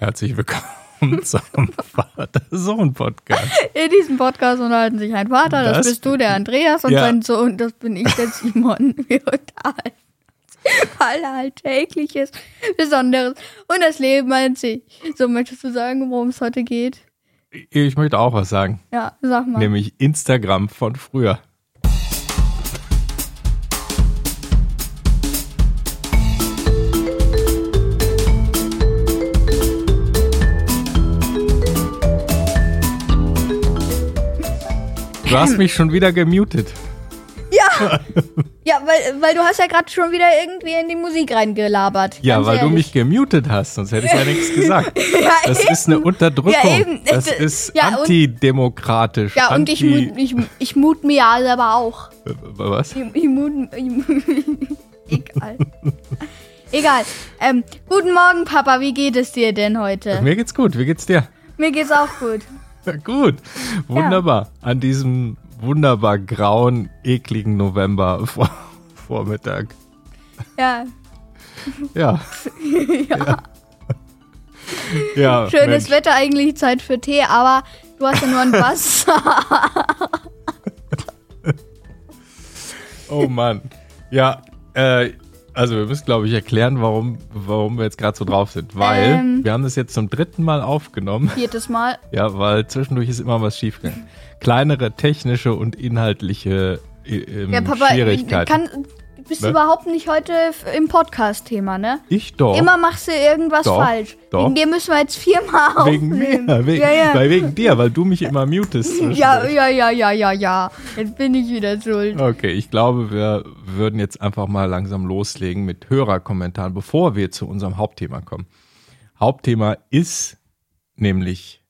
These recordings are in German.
Herzlich willkommen zum Vater-Sohn-Podcast. In diesem Podcast unterhalten sich ein Vater, das, Das- bist du, der Andreas, und Ja. sein Sohn, das bin ich, der Simon. Wir unterhalten alle Alltägliches, Besonderes und das Leben an sich. So, möchtest du sagen, worum es heute geht? Ich möchte auch was sagen, Ja, sag mal. nämlich Instagram von früher. Du hast mich schon wieder gemutet. Ja, ja weil, weil du hast ja gerade schon wieder irgendwie in die Musik reingelabert. Ja, weil du ehrlich. mich gemutet hast, sonst hätte ich ja nichts gesagt. Ja, Das eben. ist eine Unterdrückung. Ja, eben. Das ist ja, antidemokratisch. Ja, und ich, anti mut, ich, ich mut mir ja selber auch. Was? Ich, ich mut, ich, egal. Egal. Ähm, guten Morgen, Papa. Wie geht es dir denn heute? Mir geht's gut. Wie geht's dir? Mir geht's auch gut. Ja, gut. Wunderbar. An diesem wunderbar grauen, ekligen November vor Vormittag. Ja, Ja. ja. Ja, schönes Mensch. Wetter, eigentlich Zeit für Tee, aber du hast ja nur ein Wasser. Oh Mann. Ja, äh, also wir müssen, glaube ich, erklären, warum, warum wir jetzt gerade so drauf sind. Weil Ähm. wir haben das jetzt zum dritten Mal aufgenommen. Viertes Mal. Ja, weil zwischendurch ist immer was schiefgegangen. Kleinere technische und inhaltliche äh, ähm, Ja, Papa, Schwierigkeiten. kann, bist Ne? überhaupt nicht heute im Podcast-Thema, ne? ich doch. Immer machst du irgendwas Doch, falsch. doch. Wegen dir müssen wir jetzt viermal wegen aufnehmen. mir, wegen, ja, ja. Weil wegen dir, weil du mich immer mutest. ja, ja, ja, ja, ja, ja. Jetzt bin ich wieder schuld. Okay, ich glaube, wir würden jetzt einfach mal langsam loslegen mit Hörerkommentaren, bevor wir zu unserem Hauptthema kommen. Hauptthema ist nämlich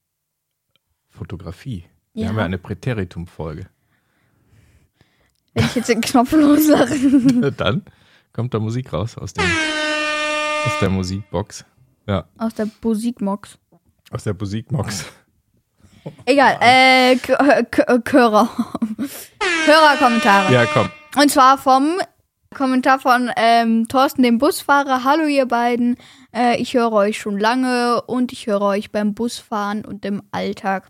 Fotografie. Wir Ja. haben ja eine Präteritum-Folge. Wenn ich jetzt den Knopf loslasse. Dann kommt da Musik raus aus, dem, aus der Musikbox. Ja, Aus der Musikmox. aus der Musikbox. Egal, äh, Hörer. Hörerkommentare. Ja, komm. Und zwar vom Kommentar von ähm, Thorsten, dem Busfahrer. Hallo ihr beiden, äh, ich höre euch schon lange und ich höre euch beim Busfahren und im Alltag.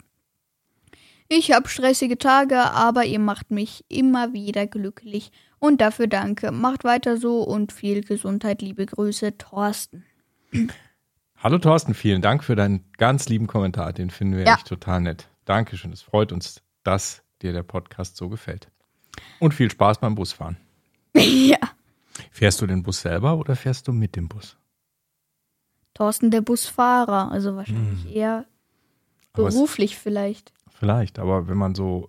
Ich habe stressige Tage, aber ihr macht mich immer wieder glücklich und dafür danke. Macht weiter so und viel Gesundheit. Liebe Grüße, Thorsten. Hallo Thorsten, vielen Dank für deinen ganz lieben Kommentar. Den finden wir Ja. echt total nett. Dankeschön. Es freut uns, dass dir der Podcast so gefällt. Und viel Spaß beim Busfahren. ja. Fährst du den Bus selber oder fährst du mit dem Bus? Thorsten, der Busfahrer. Also wahrscheinlich eher Hm. Es- beruflich vielleicht. Vielleicht, aber wenn man so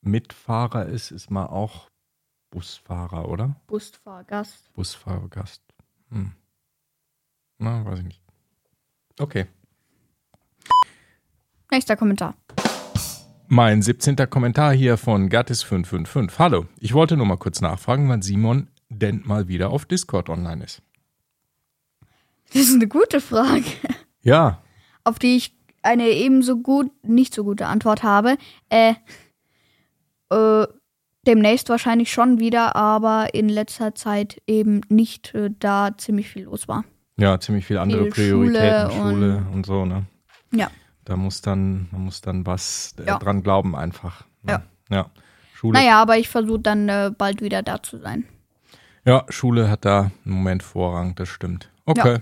Mitfahrer ist, ist man auch Busfahrer, oder? Busfahrgast. Busfahrgast. Hm. Na, weiß ich nicht. Okay. Nächster Kommentar. Mein 17. Kommentar hier von Gattis555. Hallo, ich wollte nur mal kurz nachfragen, wann Simon denn mal wieder auf Discord online ist. Das ist eine gute Frage. Ja, auf die ich eine ebenso gut, nicht so gute Antwort habe. Äh, äh, demnächst wahrscheinlich schon wieder, aber in letzter Zeit eben nicht, äh, da ziemlich viel los war. ja, ziemlich viel andere Viel Prioritäten, Schule Schule und, so, ne? Ja. Da muss dann, man muss dann was äh, Ja. dran glauben einfach. Ne? Ja. Ja. Schule, Naja, aber ich versuche dann äh, bald wieder da zu sein. ja, Schule hat da im Moment Vorrang, das stimmt. Okay.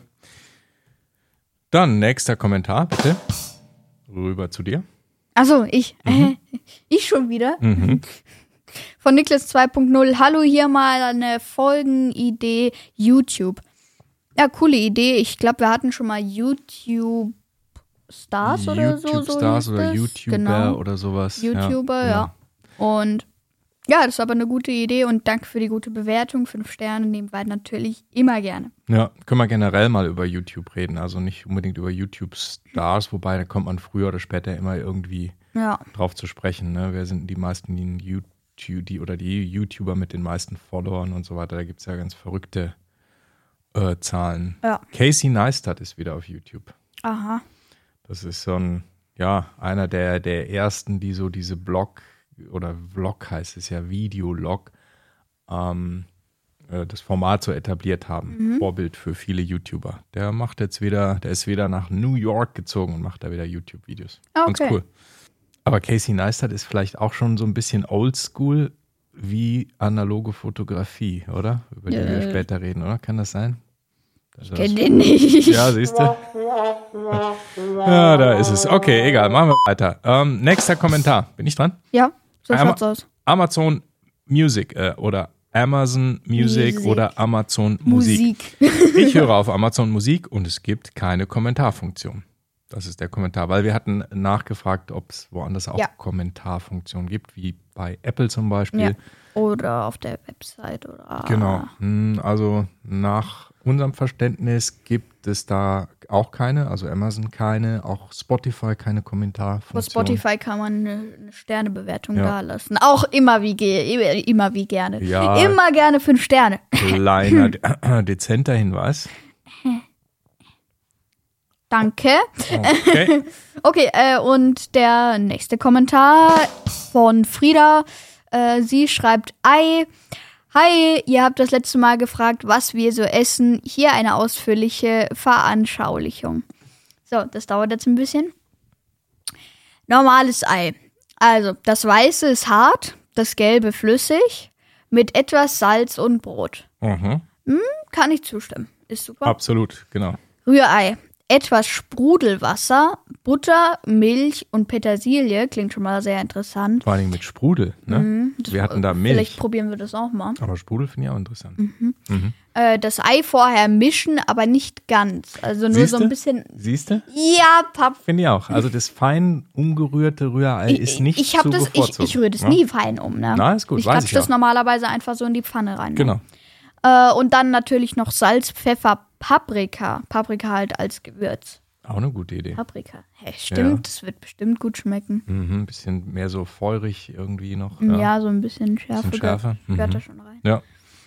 Dann nächster Kommentar, bitte. Rüber zu dir. Also ich, äh, ich schon wieder. Mhm. Von Niklas 2.0. Hallo, hier mal eine Folgenidee YouTube. Ja, coole Idee. Ich glaube, wir hatten schon mal YouTube Stars oder so. so YouTube-Stars hieß oder. YouTuber Genau. oder sowas. YouTuber, ja. ja. Und ja, das ist aber eine gute Idee und danke für die gute Bewertung. Fünf Sterne nehmen wir natürlich immer gerne. Ja, können wir generell mal über YouTube reden. Also nicht unbedingt über YouTube-Stars, wobei da kommt man früher oder später immer irgendwie Ja, drauf zu sprechen. Ne? Wer sind die meisten, die YouTube, die oder die YouTuber mit den meisten Followern und so weiter? Da gibt es ja ganz verrückte äh, Zahlen. Ja. Casey Neistat ist wieder auf YouTube. aha. Das ist so ein, ja, einer der, der ersten, die so diese Blog oder Vlog heißt es ja, Videolog, ähm, äh, das Format so etabliert haben. Mhm. Vorbild für viele YouTuber. Der macht jetzt wieder, der ist wieder nach New York gezogen und macht da wieder YouTube-Videos. Ganz Okay. cool. Aber Casey Neistat ist vielleicht auch schon so ein bisschen oldschool wie analoge Fotografie, oder? Über die wir Äh. später reden, oder? Kann das sein? Also Kenn den nicht. ja, siehst du? Ja, da ist es. Okay, egal, machen wir weiter. Ähm, nächster Kommentar. Bin ich dran? Ja, so Einmal- schaut's aus. Amazon Music äh, oder Amazon Music, Music. oder Amazon Musik. Musik. Ich höre auf Amazon Musik und es gibt keine Kommentarfunktion. Das ist der Kommentar, weil wir hatten nachgefragt, ob es woanders auch Ja. Kommentarfunktionen gibt, wie bei Apple zum Beispiel. Ja. Oder auf der Website oder. Genau. Hm, Also nach unserem Verständnis gibt es da auch keine, also Amazon keine, auch Spotify keine Bei Kommentarfunktion. Spotify kann man eine, eine Sternebewertung Ja. da lassen. Auch immer wie, ge immer, wie gerne. Ja. Immer gerne fünf Sterne. Kleiner, de dezenter Hinweis. Danke. Okay. Okay, äh, und der nächste Kommentar von Frieda. Äh, sie schreibt, Ei, hi, ihr habt das letzte Mal gefragt, was wir so essen. Hier eine ausführliche Veranschaulichung. So, das dauert jetzt ein bisschen. Normales Ei. Also, das Weiße ist hart, das Gelbe flüssig, mit etwas Salz und Brot. Mhm. Kann ich zustimmen. Ist super. Absolut, genau. Rührei. Etwas Sprudelwasser, Butter, Milch und Petersilie. Klingt schon mal sehr interessant. Vor allem mit Sprudel. Ne? wir hatten da Milch. Mhm. Vielleicht probieren wir das auch mal. Aber Sprudel finde ich auch interessant. Äh, das Ei vorher mischen, aber nicht ganz. Also nur so Siehste? ein bisschen. Siehst du? Ja, Papp. Finde ich auch. Also das fein umgerührte Rührei ist nicht ich, hab zu das, ich, ich rühre das Ja? nie fein um. Ne? Na, ist gut, Ich klatsch ich das auch. normalerweise einfach so in die Pfanne rein. Ne? Genau. Äh, und dann natürlich noch Salz, Pfeffer, Paprika. Paprika halt als Gewürz. Auch eine gute Idee. Paprika. Hä, stimmt, Ja. das wird bestimmt gut schmecken. Mhm, ein bisschen mehr so feurig irgendwie noch. Ja, so ein bisschen Schärfe. Bisschen schärfer. Gehört, gehört Mhm. da schon rein. Ja.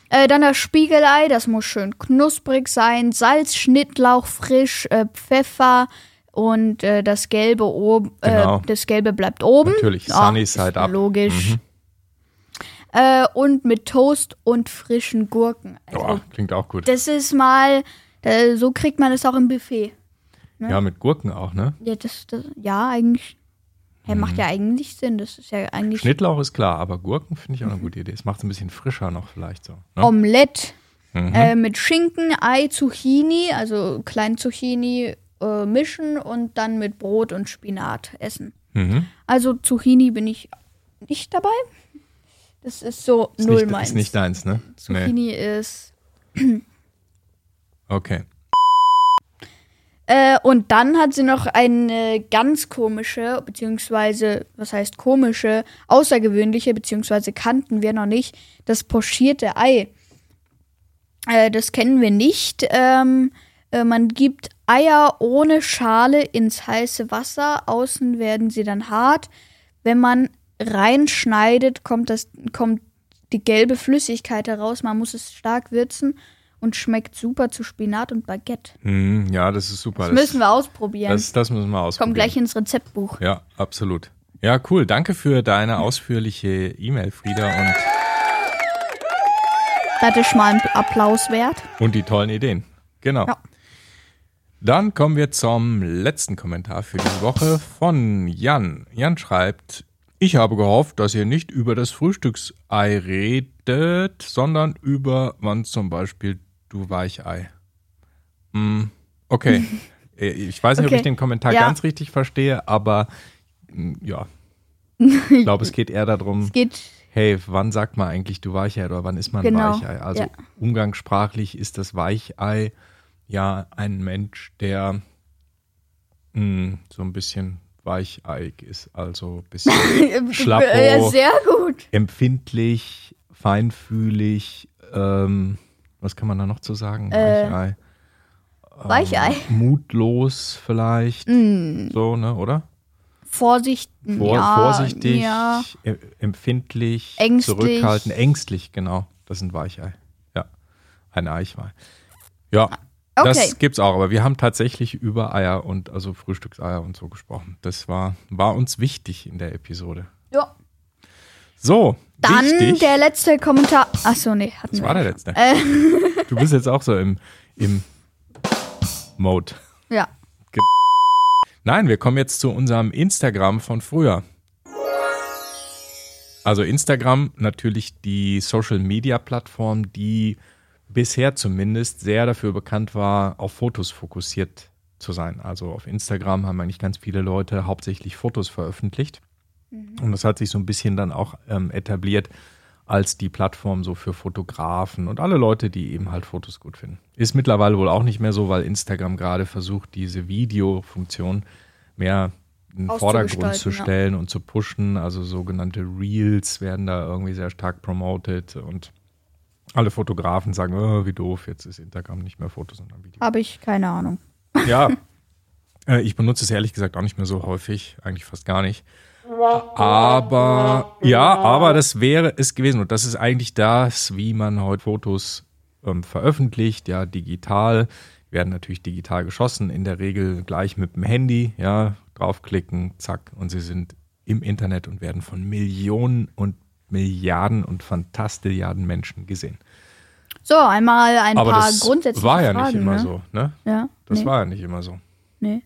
Äh, dann das Spiegelei, das muss schön knusprig sein. Salz, Schnittlauch frisch, äh, Pfeffer und äh, das Gelbe oben. Genau. Äh, das Gelbe bleibt oben. Natürlich, Ja, Sunny ist Side up. Logisch. Mhm. Äh, und mit Toast und frischen Gurken. Also, Boah, klingt auch gut. das ist mal, äh, so kriegt man das auch im Buffet. ne? Ja, mit Gurken auch, ne? Ja, das, das, ja eigentlich. Hä, macht ja eigentlich Sinn. Das ist ja eigentlich Mhm. Schnittlauch ist klar, aber Gurken finde ich auch eine gute Idee. Es macht es ein bisschen frischer noch vielleicht so. Ne? Omelette. Mhm. Äh, mit Schinken, Ei, Zucchini, also kleinen Zucchini äh, mischen und dann mit Brot und Spinat essen. Mhm. Also Zucchini bin ich nicht dabei. Das ist so Ist, null nicht, meins. ist nicht deins, ne? Nee. Zucchini ist. Okay. Äh, und dann hat sie noch eine ganz komische, beziehungsweise, was heißt komische, außergewöhnliche, beziehungsweise kannten wir noch nicht, das pochierte Ei. Äh, das kennen wir nicht. Ähm, äh, man gibt Eier ohne Schale ins heiße Wasser. Außen werden sie dann hart. Wenn man reinschneidet, kommt, das, kommt die gelbe Flüssigkeit heraus. Man muss es stark würzen und schmeckt super zu Spinat und Baguette. Mhm, ja, das ist super. Das müssen wir ausprobieren. das, das müssen wir ausprobieren. Kommt gleich ins Rezeptbuch. Ja, absolut. Ja, cool. Danke für deine ausführliche E-Mail, Frieda, und, Das ist mal ein Applaus wert. und die tollen Ideen. Genau. Ja. Dann kommen wir zum letzten Kommentar für diese Woche von Jan. Jan schreibt, ich habe gehofft, dass ihr nicht über das Frühstücksei redet, sondern über wann zum Beispiel du Weichei. Hm, okay. Äh, ich weiß nicht, ob Okay. ich den Kommentar Ja. ganz richtig verstehe, aber hm, ja. Ich glaube, es geht eher darum, Geht. hey, wann sagt man eigentlich du Weichei oder wann ist man Genau, Weichei? Also ja. umgangssprachlich ist das Weichei ja ein Mensch, der mh, so ein bisschen weicheig ist, also ein bisschen Schlappo. Ja, sehr gut. empfindlich, feinfühlig, ähm, was kann man da noch zu sagen? Äh, Weichei. Weichei. Mutlos vielleicht, Mm, so, ne, oder? Vorsicht. Vor, ja, vorsichtig, Ja. e- empfindlich, Ängstlich. zurückhaltend, ängstlich, genau. Das sind Weichei. Ja, ein Eichwei. Ja, Okay. das gibt's auch, aber wir haben tatsächlich über Eier und also Frühstückseier und so gesprochen. Das war, war uns wichtig in der Episode. Ja. So, Dann wichtig. der letzte Kommentar. Achso, nee, hatten das wir. war der letzte. Äh, Du bist jetzt auch so im, im Mode. ja. Nein, wir kommen jetzt zu unserem Instagram von früher. Also Instagram natürlich die Social Media Plattform, die bisher zumindest sehr dafür bekannt war, auf Fotos fokussiert zu sein. Also auf Instagram haben eigentlich ganz viele Leute hauptsächlich Fotos veröffentlicht. Und das hat sich so ein bisschen dann auch ähm, etabliert als die Plattform so für Fotografen und alle Leute, die eben halt Fotos gut finden. Ist mittlerweile wohl auch nicht mehr so, weil Instagram gerade versucht, diese Videofunktion mehr in den Vordergrund zu Auszugestalten, ja. stellen und zu pushen. Also sogenannte Reels werden da irgendwie sehr stark promoted und alle Fotografen sagen, oh, wie doof, jetzt ist Instagram nicht mehr Fotos, sondern Video. Habe ich keine Ahnung. Ja, äh, ich benutze es ehrlich gesagt auch nicht mehr so häufig, eigentlich fast gar nicht. Aber ja, aber das wäre es gewesen und das ist eigentlich das, wie man heute Fotos ähm, veröffentlicht, ja, digital. Werden natürlich digital geschossen, in der Regel gleich mit dem Handy, ja, draufklicken, zack, und sie sind im Internet und werden von Millionen und Milliarden und Fantastilliarden Menschen gesehen. So, einmal ein Aber paar das grundsätzliche war ja Fragen. nicht immer ne? so, ne? Ja. Das nee, war ja nicht immer so. Nee.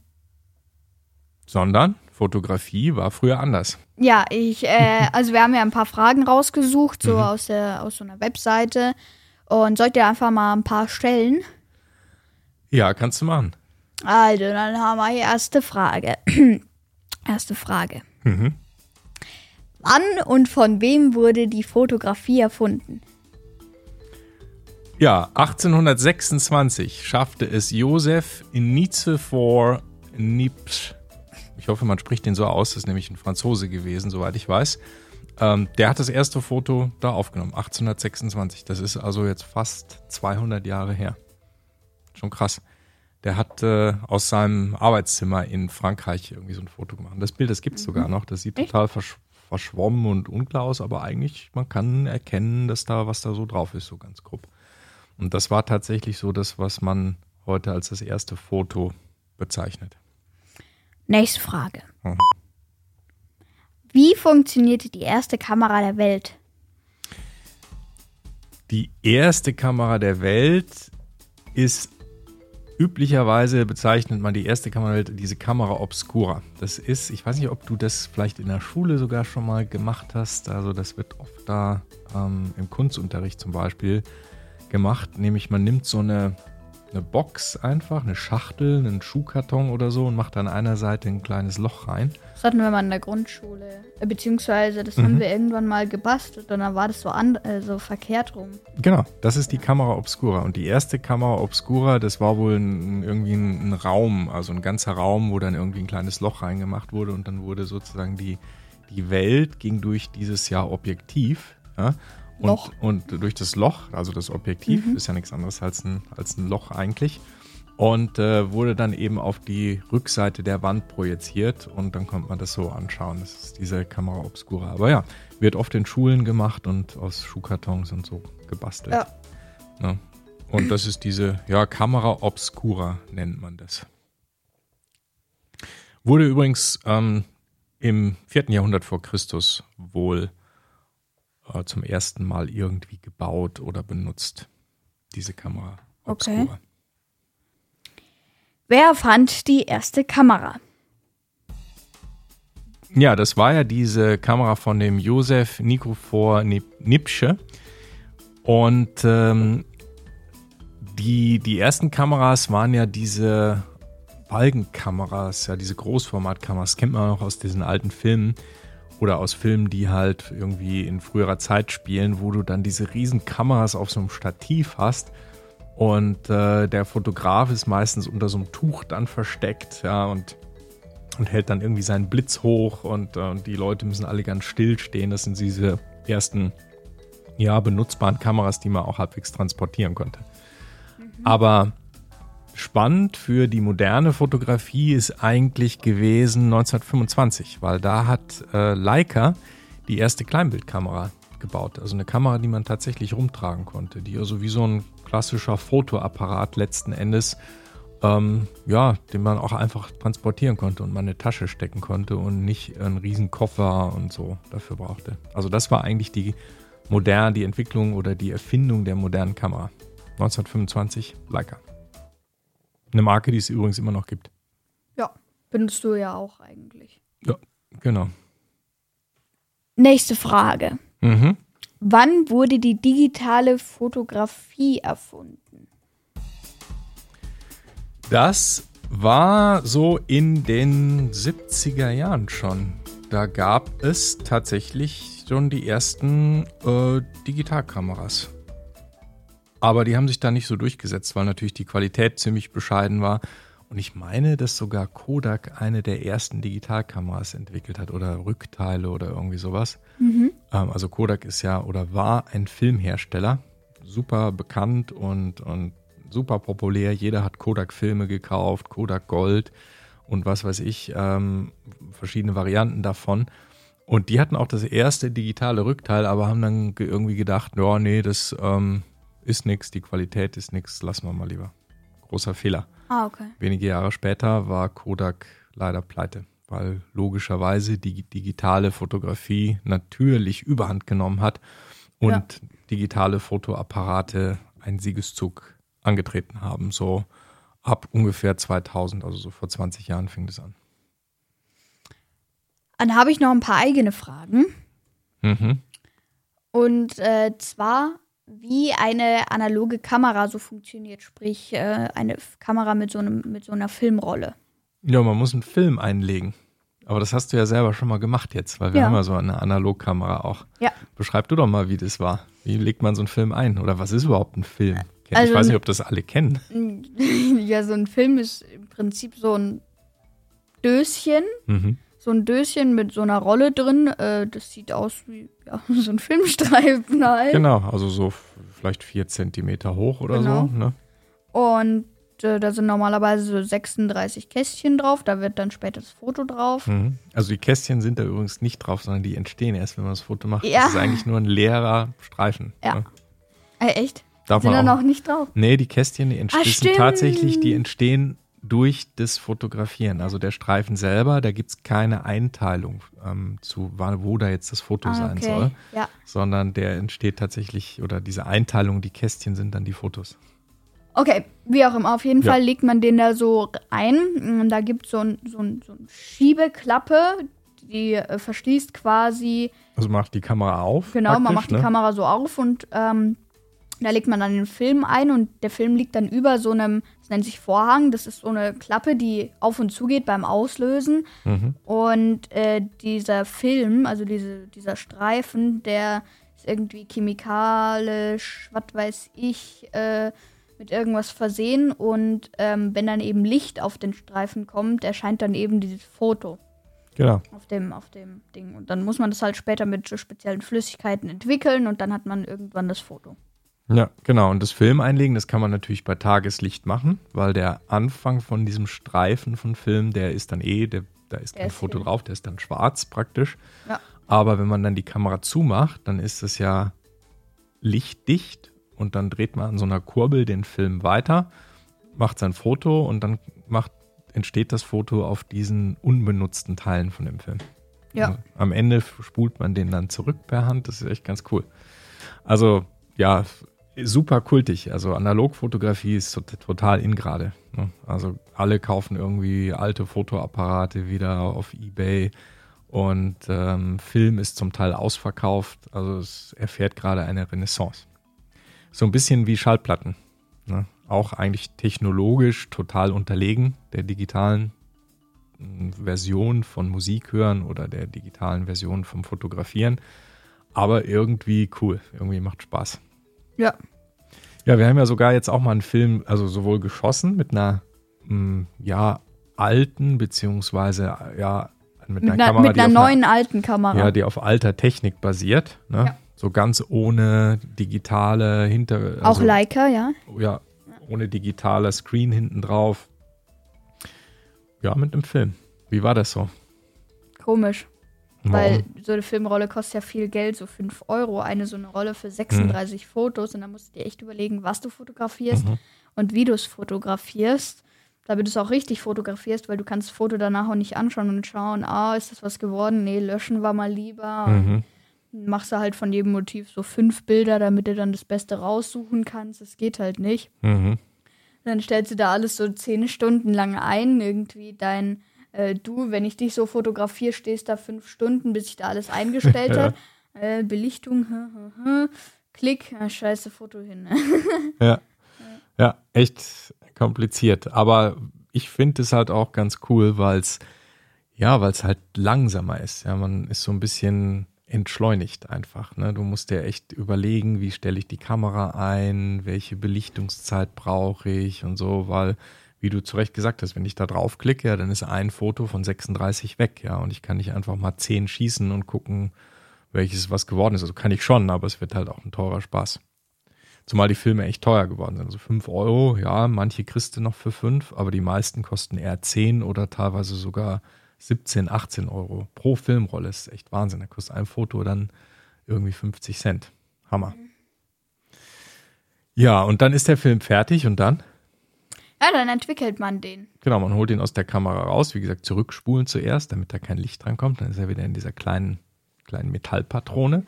Sondern Fotografie war früher anders. Ja, ich, äh, also wir haben ja ein paar Fragen rausgesucht, so Mhm. aus, der, aus so einer Webseite. Und sollt ihr einfach mal ein paar stellen? Ja, kannst du machen. Also, dann haben wir die erste Frage. erste Frage. Mhm. Wann und von wem wurde die Fotografie erfunden? Ja, 1826 schaffte es Josef Nicephore Niepce. Ich hoffe, man spricht den so aus, das ist nämlich ein Franzose gewesen, soweit ich weiß. Ähm, der hat das erste Foto da aufgenommen, 1826. Das ist also jetzt fast 200 Jahre her. Schon krass. Der hat äh, aus seinem Arbeitszimmer in Frankreich irgendwie so ein Foto gemacht. Das Bild, das gibt es sogar noch. Das sieht Echt? total versch verschwommen und unklar aus, aber eigentlich, man kann erkennen, dass da was da so drauf ist, so ganz grob. Und das war tatsächlich so das, was man heute als das erste Foto bezeichnet. Nächste Frage. Mhm. Wie funktionierte die erste Kamera der Welt? Die erste Kamera der Welt ist üblicherweise bezeichnet man die erste Kamera Welt, diese Kamera Obscura. Das ist, ich weiß nicht, ob du das vielleicht in der Schule sogar schon mal gemacht hast. Also das wird oft da ähm, im Kunstunterricht zum Beispiel gemacht. Nämlich man nimmt so eine, eine Box einfach, eine Schachtel, einen Schuhkarton oder so und macht an einer Seite ein kleines Loch rein. Das hatten wir mal in der Grundschule. Äh, Beziehungsweise, das Mhm. haben wir irgendwann mal gebastelt und dann war das so, an, äh, so verkehrt rum. Genau, das ist die Kamera Obscura. Und die erste Kamera Obscura, das war wohl ein, irgendwie ein, ein Raum, also ein ganzer Raum, wo dann irgendwie ein kleines Loch reingemacht wurde und dann wurde sozusagen die, die Welt ging durch dieses Jahr Objektiv. Ja? Und, Loch. und durch das Loch, also das Objektiv, ist ja nichts anderes als ein, als ein Loch eigentlich. Und äh, wurde dann eben auf die Rückseite der Wand projiziert und dann konnte man das so anschauen. Das ist diese Kamera Obscura. Aber ja, wird oft in Schulen gemacht und aus Schuhkartons und so gebastelt. Ja. Ne? Und das ist diese, ja, Kamera Obscura nennt man das. Wurde übrigens ähm, im 4. Jahrhundert vor Christus wohl äh, zum ersten Mal irgendwie gebaut oder benutzt. Diese Kamera Obscura. Okay. Wer fand die erste Kamera? Ja, das war ja diese Kamera von dem Josef Nikofor Nip- Nipsche. Und ähm, die, die ersten Kameras waren ja diese Balkenkameras, ja, diese Großformatkameras, kennt man auch aus diesen alten Filmen oder aus Filmen, die halt irgendwie in früherer Zeit spielen, wo du dann diese riesen Kameras auf so einem Stativ hast und äh, der Fotograf ist meistens unter so einem Tuch dann versteckt, ja, und und hält dann irgendwie seinen Blitz hoch und, äh, und die Leute müssen alle ganz still stehen. Das sind diese ersten, ja, benutzbaren Kameras, die man auch halbwegs transportieren konnte. Aber spannend für die moderne Fotografie ist eigentlich gewesen 1925, weil da hat äh, Leica die erste Kleinbildkamera gebaut. Also eine Kamera, die man tatsächlich rumtragen konnte, die also wie so ein klassischer Fotoapparat letzten Endes ähm, ja, den man auch einfach transportieren konnte und man eine Tasche stecken konnte und nicht einen riesen Koffer und so dafür brauchte. Also das war eigentlich die moderne, die Entwicklung oder die Erfindung der modernen Kamera. 1925 Leica. Eine Marke, die es übrigens immer noch gibt. Ja, benutzt du ja auch eigentlich. Ja, genau. Nächste Frage. Mhm. Wann wurde die digitale Fotografie erfunden? Das war so in den 70er Jahren schon. Da gab es tatsächlich schon die ersten äh, Digitalkameras. Aber die haben sich da nicht so durchgesetzt, weil natürlich die Qualität ziemlich bescheiden war. Und ich meine, dass sogar Kodak eine der ersten Digitalkameras entwickelt hat oder Rückteile oder irgendwie sowas. Mhm. Ähm, also Kodak ist ja oder war ein Filmhersteller, super bekannt und, und super populär. Jeder hat Kodak-Filme gekauft, Kodak Gold und was weiß ich, ähm, verschiedene Varianten davon. Und die hatten auch das erste digitale Rückteil, aber haben dann ge- irgendwie gedacht, ja, nee, das ähm, ist nichts, die Qualität ist nichts, lassen wir mal lieber. Großer Fehler. Ah, okay. Wenige Jahre später war Kodak leider pleite, weil logischerweise die digitale Fotografie natürlich überhand genommen hat und Ja. digitale Fotoapparate einen Siegeszug angetreten haben. So ab ungefähr 2000, also so vor 20 Jahren fing das an. Dann habe ich noch ein paar eigene Fragen. Mhm. Und äh, zwar, wie eine analoge Kamera so funktioniert, sprich äh, eine Kamera mit so, einem, mit so einer Filmrolle. Ja, man muss einen Film einlegen. Aber das hast du ja selber schon mal gemacht jetzt, weil wir Ja. haben ja so eine Analogkamera auch. Ja. Beschreib du doch mal, wie das war. Wie legt man so einen Film ein? Oder was ist überhaupt ein Film? ich Also weiß nicht, ob das alle kennen. ja, so ein Film ist im Prinzip so ein Döschen. Mhm. So ein Döschen mit so einer Rolle drin. Äh, das sieht aus wie ja, so ein Filmstreifen halt. Genau, also so vielleicht vier Zentimeter hoch oder Genau. so. Ne? Und äh, da sind normalerweise so 36 Kästchen drauf. Da wird dann später das Foto drauf. Mhm. Also die Kästchen sind da übrigens nicht drauf, sondern die entstehen erst, wenn man das Foto macht. Ja. Das ist eigentlich nur ein leerer Streifen. Ja. ne? Äh, echt? Darf Sind da noch nicht drauf? Nee, die Kästchen, die Ah, entstehen stimmt. tatsächlich, die entstehen durch das Fotografieren. Also der Streifen selber, da gibt es keine Einteilung ähm, zu, wo da jetzt das Foto Ah, sein okay. soll, Ja. sondern der entsteht tatsächlich, oder diese Einteilung, die Kästchen sind dann die Fotos. Okay, wie auch immer. Auf jeden Ja. Fall legt man den da so ein. Und Da gibt so ein, so ein, so ein Schiebeklappe, die äh, verschließt quasi, Also macht die Kamera auf. genau, man macht die ne? Kamera so auf und ähm, da legt man dann den Film ein und der Film liegt dann über so einem, das nennt sich Vorhang, das ist so eine Klappe, die auf und zu geht beim Auslösen. Mhm. Und äh, dieser Film, also diese, dieser Streifen, der ist irgendwie chemikalisch, was weiß ich, äh, mit irgendwas versehen. Und ähm, wenn dann eben Licht auf den Streifen kommt, erscheint dann eben dieses Foto Genau. auf dem, auf dem Ding. Und dann muss man das halt später mit speziellen Flüssigkeiten entwickeln und dann hat man irgendwann das Foto. Ja, genau. Und das Film einlegen, das kann man natürlich bei Tageslicht machen, weil der Anfang von diesem Streifen von Film, der ist dann eh, der, da ist Der ein ist Foto drauf, der ist dann schwarz praktisch. Ja. Aber wenn man dann die Kamera zumacht, dann ist es ja lichtdicht und dann dreht man an so einer Kurbel den Film weiter, macht sein Foto und dann macht, entsteht das Foto auf diesen unbenutzten Teilen von dem Film. Ja. Also am Ende spult man den dann zurück per Hand. Das ist echt ganz cool. Also, ja, super kultig. Also Analogfotografie ist tot- total in gerade. Ne? Also alle kaufen irgendwie alte Fotoapparate wieder auf Ebay und ähm, Film ist zum Teil ausverkauft. Also es erfährt gerade eine Renaissance. So ein bisschen wie Schallplatten. Ne? Auch eigentlich technologisch total unterlegen der digitalen m, Version von Musik hören oder der digitalen Version vom Fotografieren. Aber irgendwie cool. Irgendwie macht Spaß. Ja. Ja, wir haben ja sogar jetzt auch mal einen Film, also sowohl geschossen mit einer, mh, ja, alten, beziehungsweise, ja, mit, Mit einer einer, Kamera, mit einer neuen alten Kamera. ja, die auf alter Technik basiert, ne? Ja. So ganz ohne digitale Hinter... Auch also, Leica, ja. Ja, ohne digitaler Screen hinten drauf. Ja, mit einem Film. Wie war das so? Komisch. Weil Warum? so eine Filmrolle kostet ja viel Geld, so 5 Euro. Eine so eine Rolle für 36 Mhm. Fotos. Und dann musst du dir echt überlegen, was du fotografierst und wie du es fotografierst. damit du es auch richtig fotografierst, weil du kannst das Foto danach auch nicht anschauen und schauen, ah, ist das was geworden? Nee, löschen wir mal lieber. Mhm. Machst du halt von jedem Motiv so fünf Bilder, damit du dann das Beste raussuchen kannst. Das geht halt nicht. Mhm. Dann stellst du da alles so zehn Stunden lang ein. Irgendwie dein, äh, du, wenn ich dich so fotografiere, stehst da fünf Stunden, bis ich da alles eingestellt habe. Äh, Belichtung, hm, hm, hm. Klick, ah, scheiße Foto hin. Ja. Ja, echt kompliziert. Aber ich finde es halt auch ganz cool, weil es, ja, weil es halt langsamer ist. Ja, man ist so ein bisschen entschleunigt einfach. Ne? Du musst dir echt überlegen, wie stelle ich die Kamera ein, welche Belichtungszeit brauche ich und so, weil, wie du zu Recht gesagt hast, wenn ich da draufklicke, ja, dann ist ein Foto von 36 weg, ja, und ich kann nicht einfach mal 10 schießen und gucken, welches was geworden ist. Also kann ich schon, aber es wird halt auch ein teurer Spaß. Zumal die Filme echt teuer geworden sind. Also 5 Euro, ja, manche kriegst du noch für 5, aber die meisten kosten eher 10 oder teilweise sogar 17, 18 Euro pro Filmrolle. Das ist echt Wahnsinn. Da kostet ein Foto dann irgendwie 50 Cent. Hammer. Ja, und dann ist der Film fertig und dann? Ja, dann entwickelt man den. Genau, man holt ihn aus der Kamera raus. Wie gesagt, zurückspulen zuerst, damit da kein Licht dran kommt. Dann ist er wieder in dieser kleinen, kleinen Metallpatrone.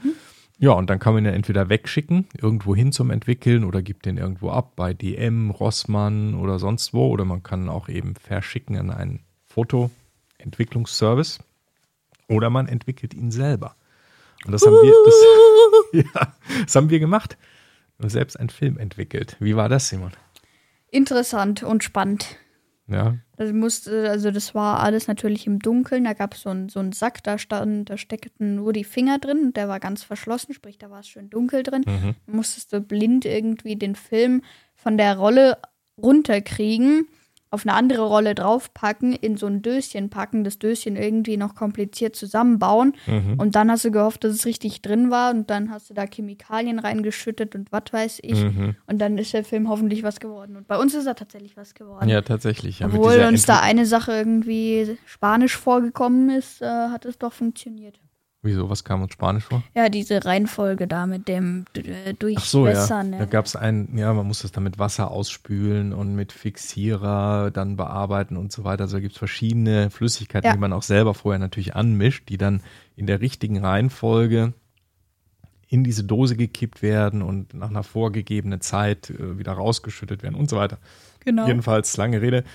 Ja, und dann kann man ihn entweder wegschicken, irgendwo hin zum Entwickeln oder gibt den irgendwo ab bei DM, Rossmann oder sonst wo. Oder man kann auch eben verschicken an einen Fotoentwicklungsservice. Oder man entwickelt ihn selber. Und das haben wir, das, ja, das haben wir gemacht. Und selbst einen Film entwickelt. Wie war das, Simon? Interessant und spannend. Ja, Das musste, also das war alles natürlich im Dunkeln. Da gab es so einen so einen Sack, da stand, da steckten nur die Finger drin und der war ganz verschlossen, sprich, da war es schön dunkel drin. Mhm. Musstest du blind irgendwie den Film von der Rolle runterkriegen, auf eine andere Rolle draufpacken, in so ein Döschen packen, das Döschen irgendwie noch kompliziert zusammenbauen. Mhm. Und dann hast du gehofft, dass es richtig drin war und dann hast du da Chemikalien reingeschüttet und was weiß ich. Mhm. Und dann ist der Film hoffentlich was geworden. Und bei uns ist er tatsächlich was geworden. Ja, tatsächlich. Ja, Obwohl uns da Entwick- eine Sache irgendwie spanisch vorgekommen ist, äh, hat es doch funktioniert. Wieso, was kam uns Spanisch vor? Ja, diese Reihenfolge da mit dem äh, Ach so, ja. Durchwässern. Da gab es einen, ja, man muss das dann mit Wasser ausspülen und mit Fixierer dann bearbeiten und so weiter. Also da gibt es verschiedene Flüssigkeiten, Ja. die man auch selber vorher natürlich anmischt, die dann in der richtigen Reihenfolge in diese Dose gekippt werden und nach einer vorgegebenen Zeit äh, wieder rausgeschüttet werden und so weiter. genau. Jedenfalls, lange Rede,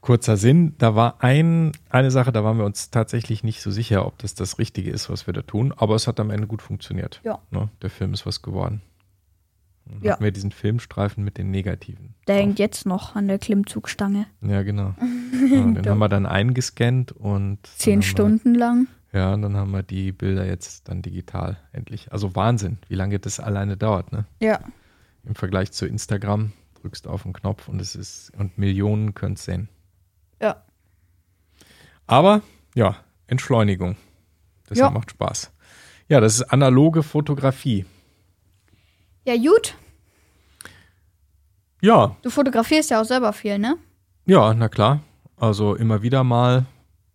kurzer Sinn. Da war ein, eine Sache, da waren wir uns tatsächlich nicht so sicher, ob das das Richtige ist, was wir da tun. Aber es hat am Ende gut funktioniert. Ja. Ne? Der Film ist was geworden. Dann Ja. hatten wir diesen Filmstreifen mit den Negativen. Der drauf. hängt jetzt noch an der Klimmzugstange. Ja, genau. Ja, den haben wir dann eingescannt und. Zehn Stunden lang. Wir, ja, und dann haben wir die Bilder jetzt dann digital endlich. Also Wahnsinn, wie lange das alleine dauert, ne? Ja. Im Vergleich zu Instagram. Drückst auf den Knopf und es ist, und Millionen können es sehen. Ja. Aber ja, Entschleunigung. Das Ja. macht Spaß. Ja, das ist analoge Fotografie. Ja, gut. Ja, Du fotografierst ja auch selber viel, ne? ja, na klar. Also immer wieder mal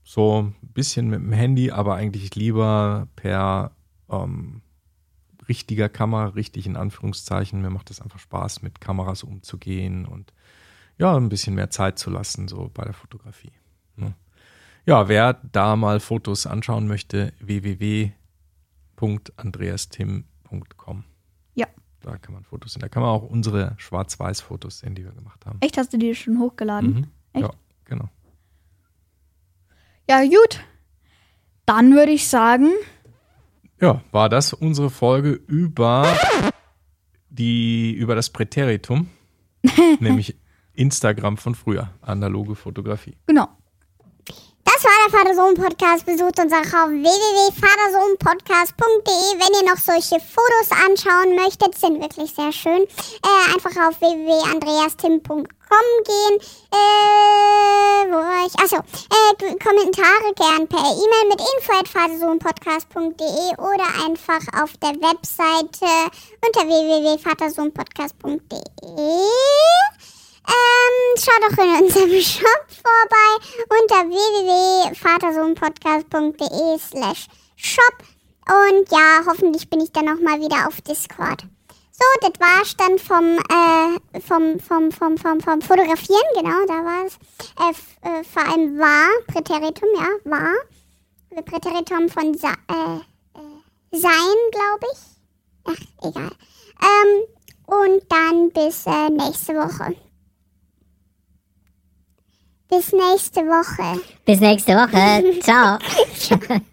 so ein bisschen mit dem Handy, aber eigentlich lieber per ähm, richtiger Kamera, richtig in Anführungszeichen. Mir macht es einfach Spaß, mit Kameras umzugehen und ja, ein bisschen mehr Zeit zu lassen, so bei der Fotografie. Ne? Ja, wer da mal Fotos anschauen möchte, www.andreastim.com. Ja. Da kann man Fotos sehen. Da kann man auch unsere Schwarz-Weiß-Fotos sehen, die wir gemacht haben. Echt, hast du die schon hochgeladen? Mhm. Echt? Ja, genau. Ja, gut. Dann würde ich sagen, Ja, war das unsere Folge über die über das Präteritum, nämlich Instagram von früher, analoge Fotografie. genau. Das war der Vater-Sohn-Podcast. Besucht uns auch auf www.vatersohnpodcast.de, wenn ihr noch solche Fotos anschauen möchtet. Sind wirklich sehr schön. Äh, einfach auf www.andreastim.com gehen. Äh, wo war ich? Achso, äh, Kommentare gern per E-Mail mit info.vatersohnpodcast.de oder einfach auf der Webseite unter www.vatersohnpodcast.de. Ähm, schau doch in unserem Shop vorbei unter www.vatersohnpodcast.de slash shop. Und ja, hoffentlich bin ich dann auch mal wieder auf Discord. So, das war's dann vom, äh, vom, vom, vom, vom, vom Fotografieren, genau, da war es. Äh, äh, vor allem war, Präteritum, ja, war. Präteritum von sa äh, äh, sein, glaube ich. Ach, egal. Ähm, und dann bis äh, nächste Woche. Bis nächste Woche. Bis nächste Woche. Ciao.